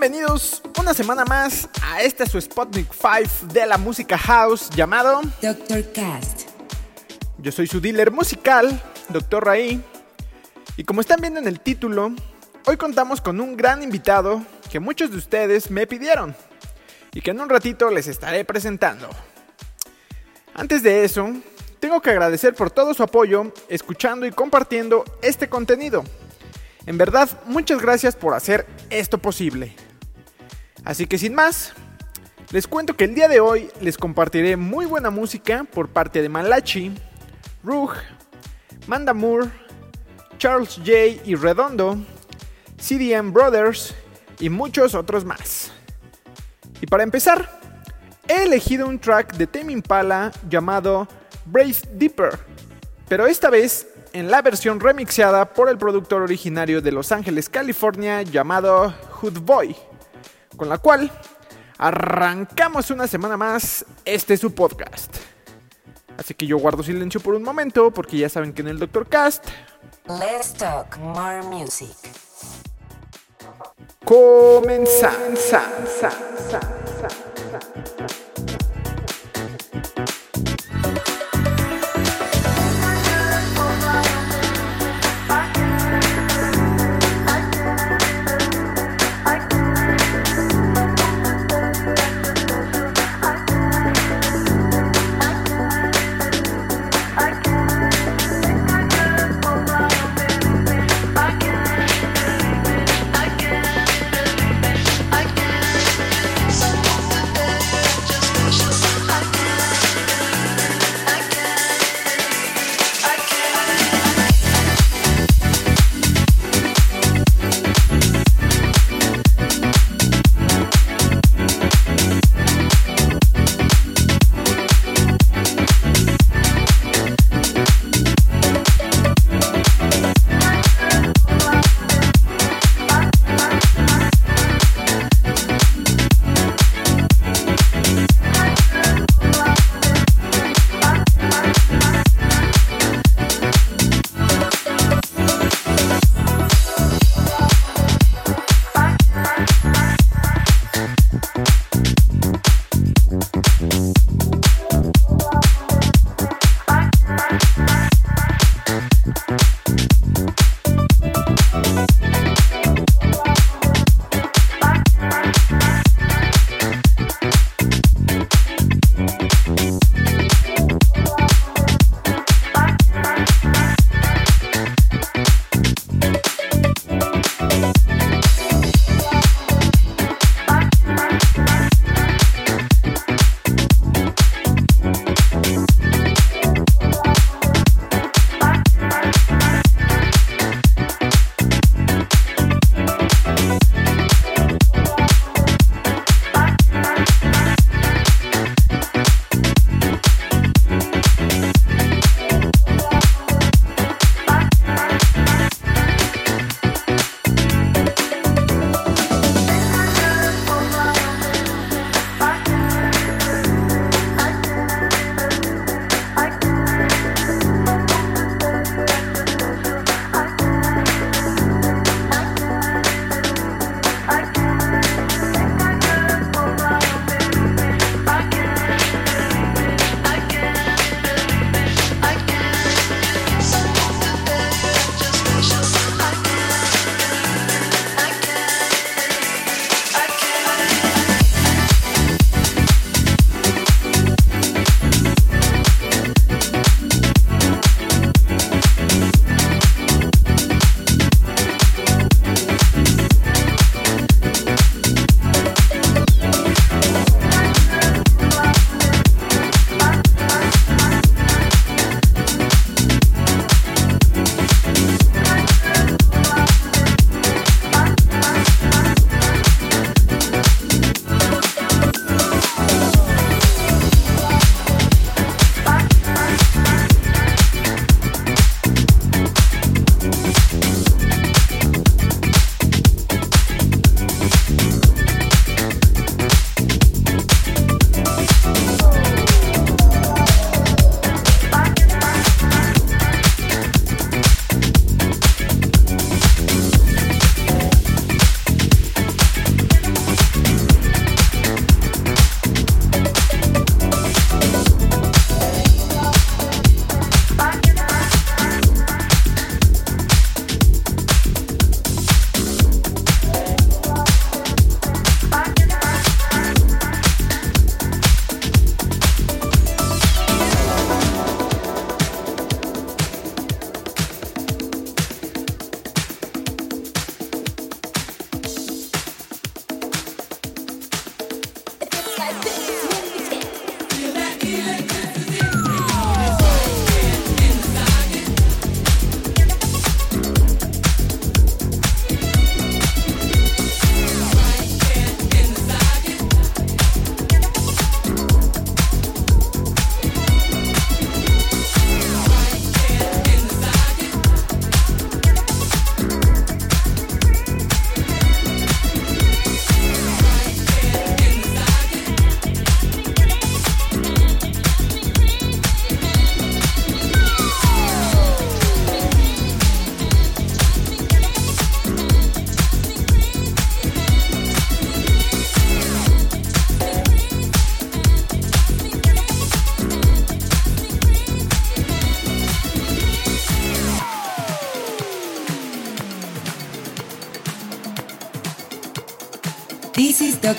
Bienvenidos una semana más a este su Sputnik 5 de la música house llamado Dr. Cast. Yo soy su dealer musical, Dr. Raí, y como están viendo en el título, hoy contamos con un gran invitado que muchos de ustedes me pidieron y que en un ratito les estaré presentando. Antes de eso, tengo que agradecer por todo su apoyo, escuchando y compartiendo este contenido. En verdad, muchas gracias por hacer esto posible. Así que sin más, les cuento que el día de hoy les compartiré muy buena música por parte de Malachi, Rug, Manda Moore, Charles J. y Redondo, CDM Brothers y muchos otros más. Y para empezar, he elegido un track de Tame Impala llamado Brave Deeper, pero esta vez en la versión remixeada por el productor originario de Los Ángeles, California, llamado Hood Boy, con la cual arrancamos una semana más este su podcast. Así que yo guardo silencio por un momento porque ya saben que en el Doctor Cast Let's talk more music. comenzamos.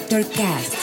Connector Cast.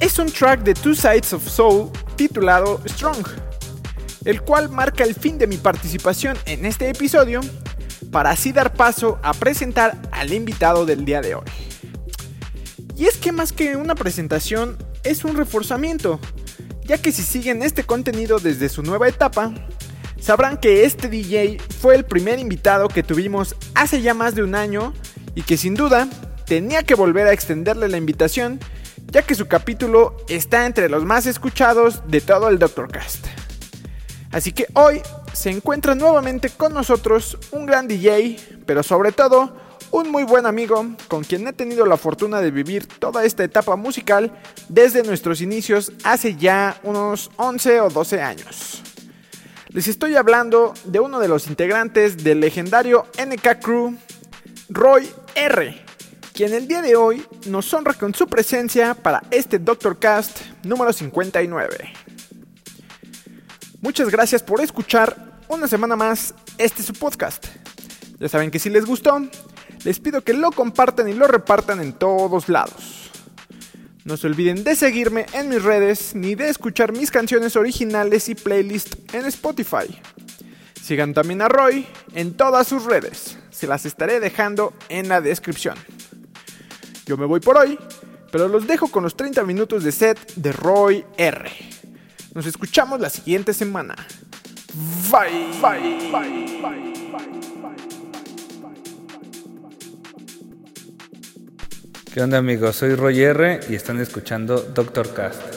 Es un track de Two Sides of Soul titulado Strong, el cual marca el fin de mi participación en este episodio para así dar paso a presentar al invitado del día de hoy. Y es que más que una presentación es un reforzamiento, ya que si siguen este contenido desde su nueva etapa, sabrán que este DJ fue el primer invitado que tuvimos hace ya más de un año y que sin duda tenía que volver a extenderle la invitación, ya que su capítulo está entre los más escuchados de todo el Doctor Cast. Así que hoy se encuentra nuevamente con nosotros un gran DJ, pero sobre todo un muy buen amigo con quien he tenido la fortuna de vivir toda esta etapa musical desde nuestros inicios hace ya unos 11 o 12 años. Les estoy hablando de uno de los integrantes del legendario NK Crew, Roy R quien el día de hoy nos honra con su presencia para este Doctor Cast número 59. Muchas gracias por escuchar una semana más este su podcast. Ya saben que si les gustó, les pido que lo compartan y lo repartan en todos lados. No se olviden de seguirme en mis redes ni de escuchar mis canciones originales y playlist en Spotify. Sigan también a Roy en todas sus redes, se las estaré dejando en la descripción. Yo me voy por hoy, pero los dejo con los 30 minutos de set de Roy R. Nos escuchamos la siguiente semana. Bye. Bye. Bye. Bye. ¿Qué onda amigos? Soy Roy R y están escuchando Doctor Cast.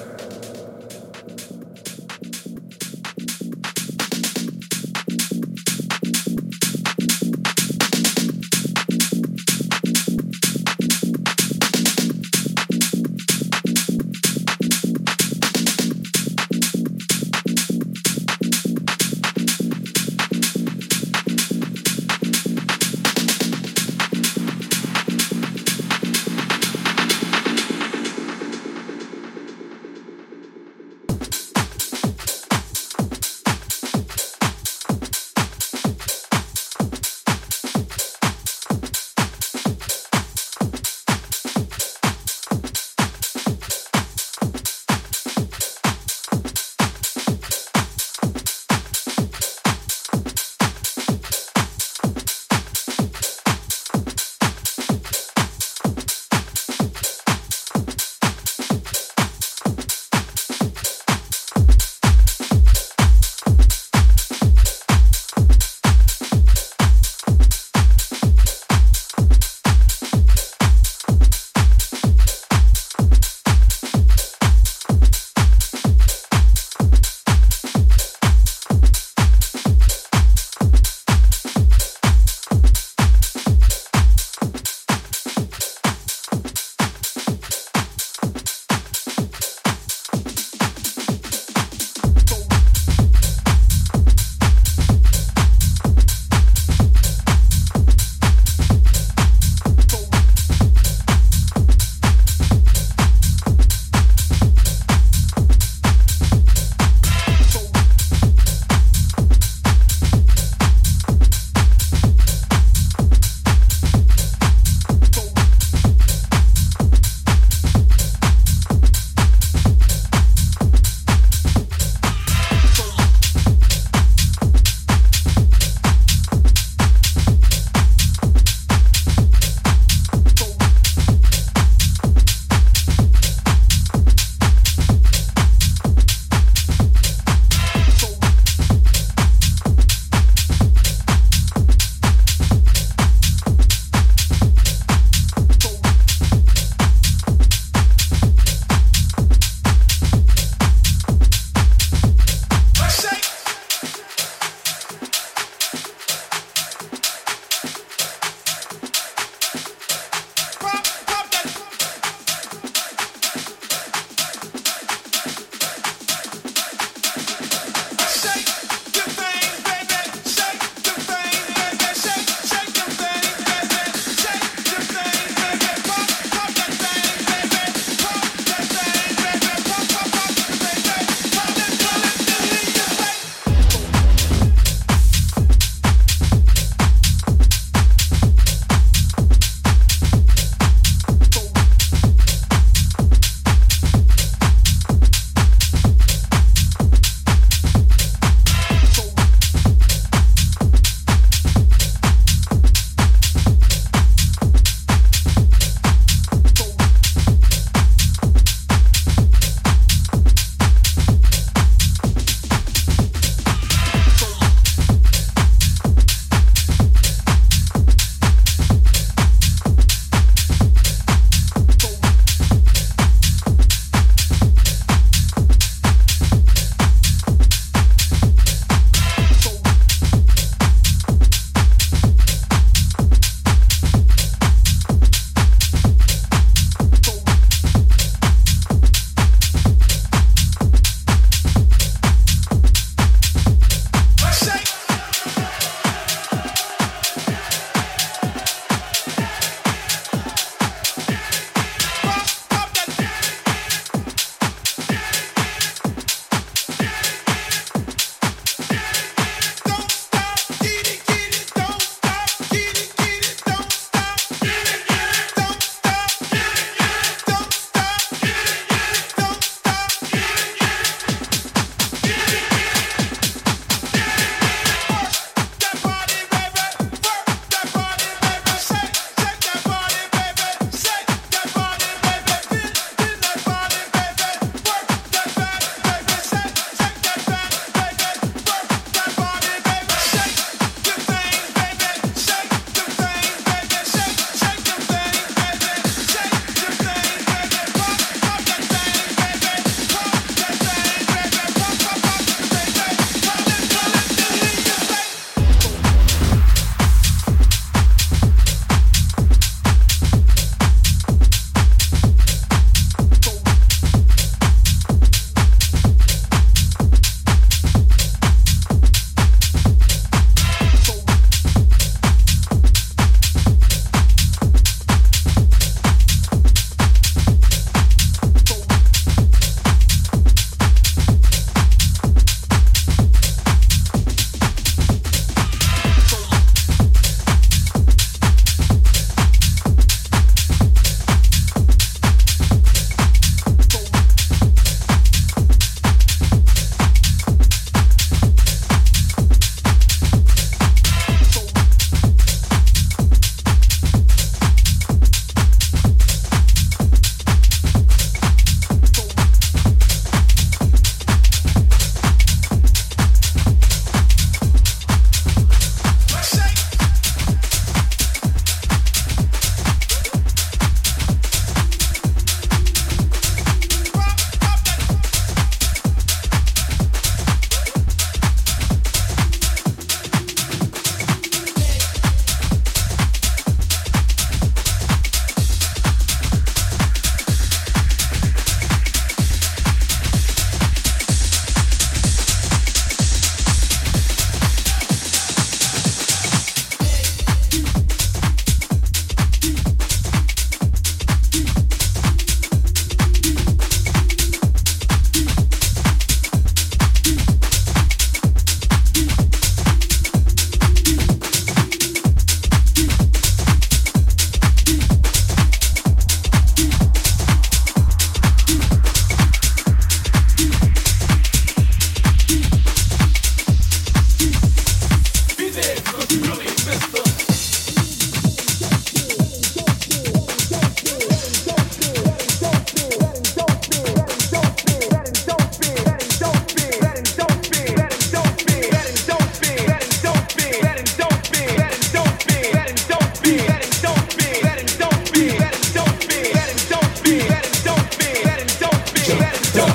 Don't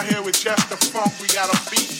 out here with just the funk. We got a beat.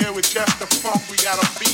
here with Jeff the Funk. We got a beat.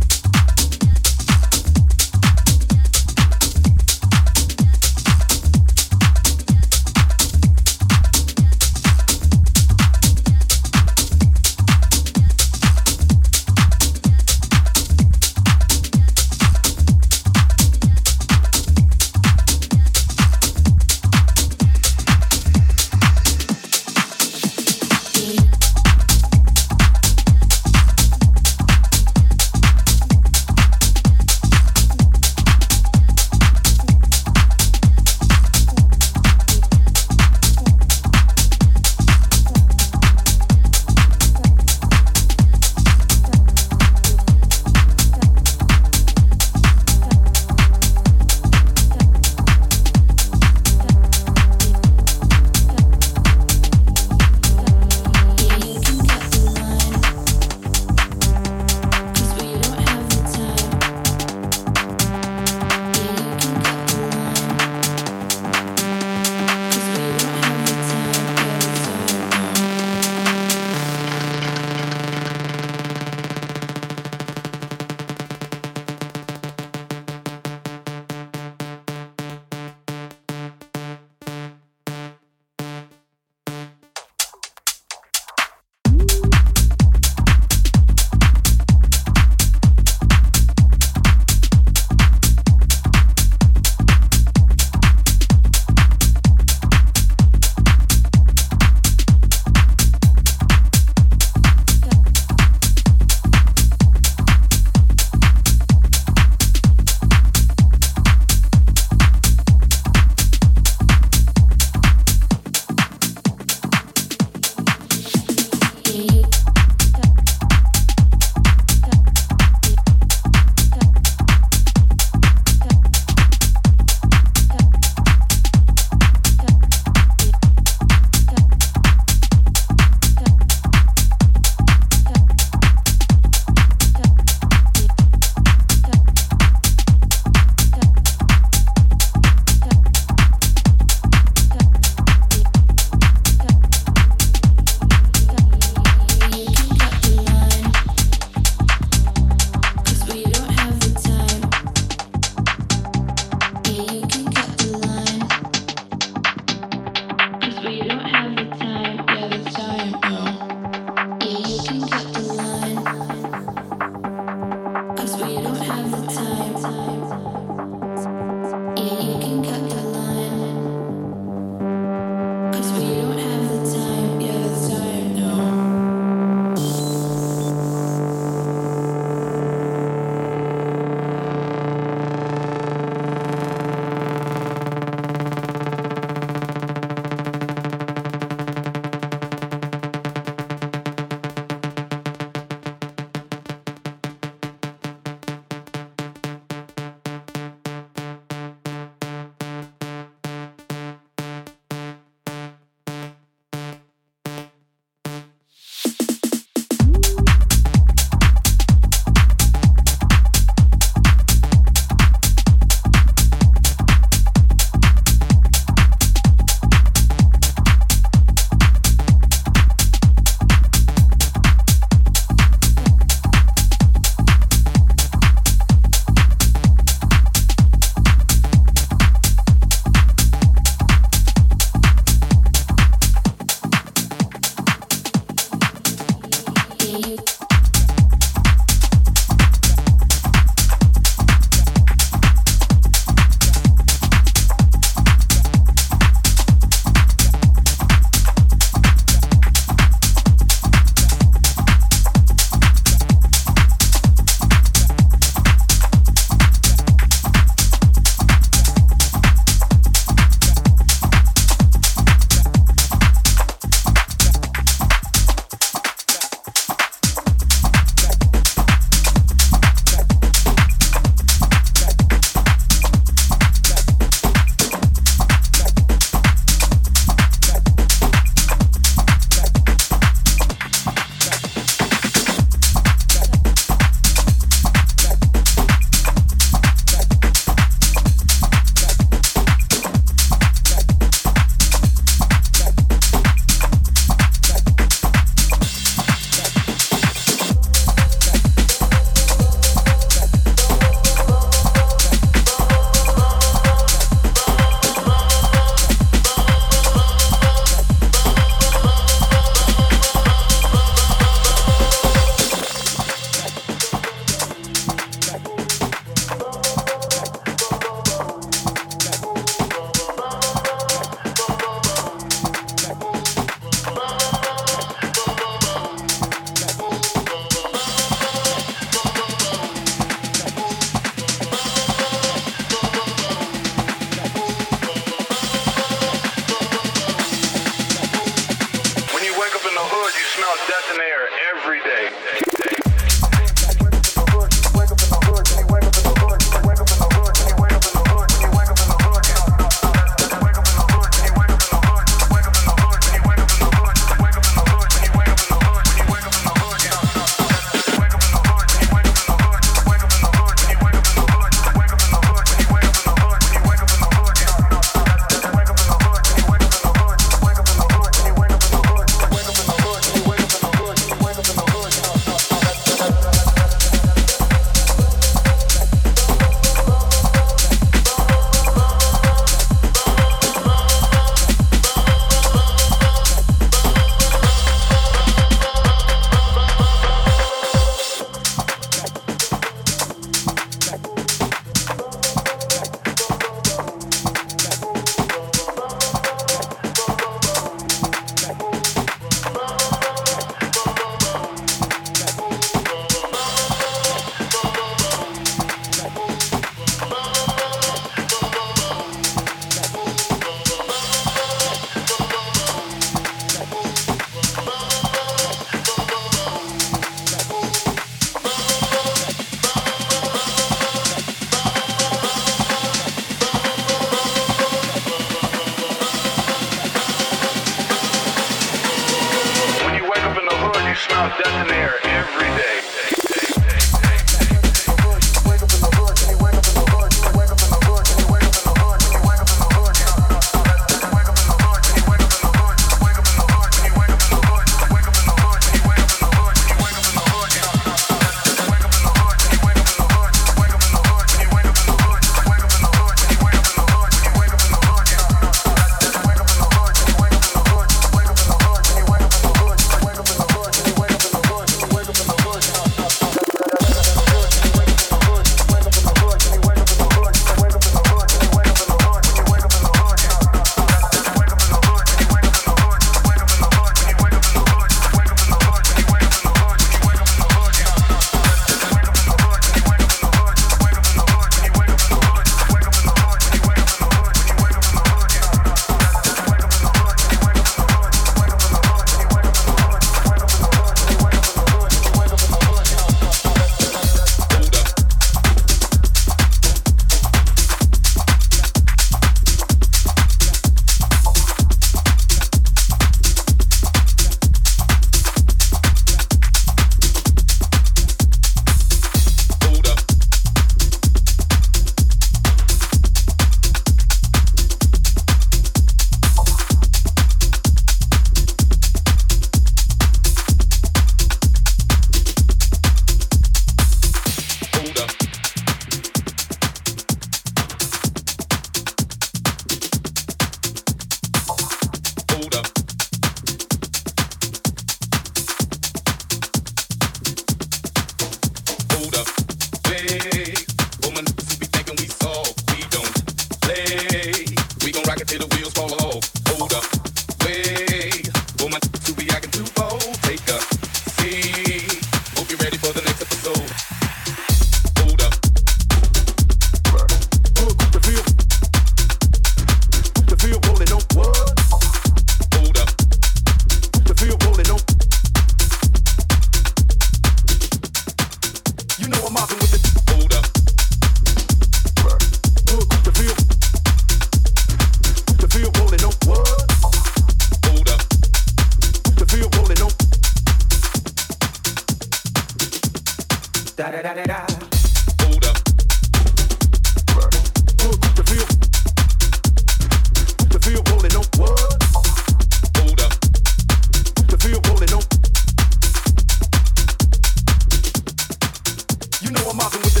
Know I'm mobbing with the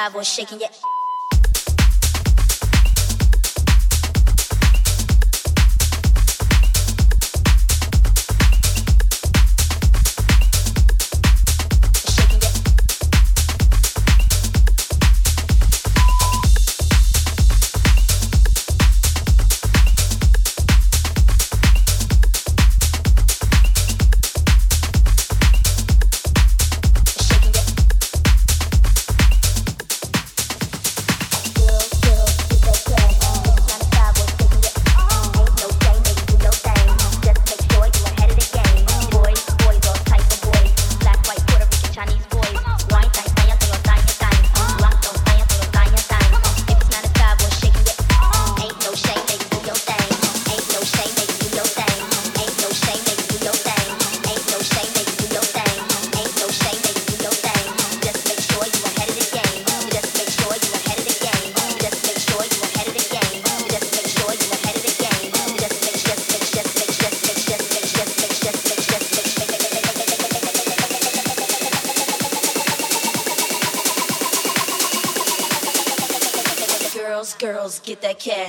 vibe was shaking your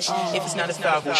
If it's not a star, we'll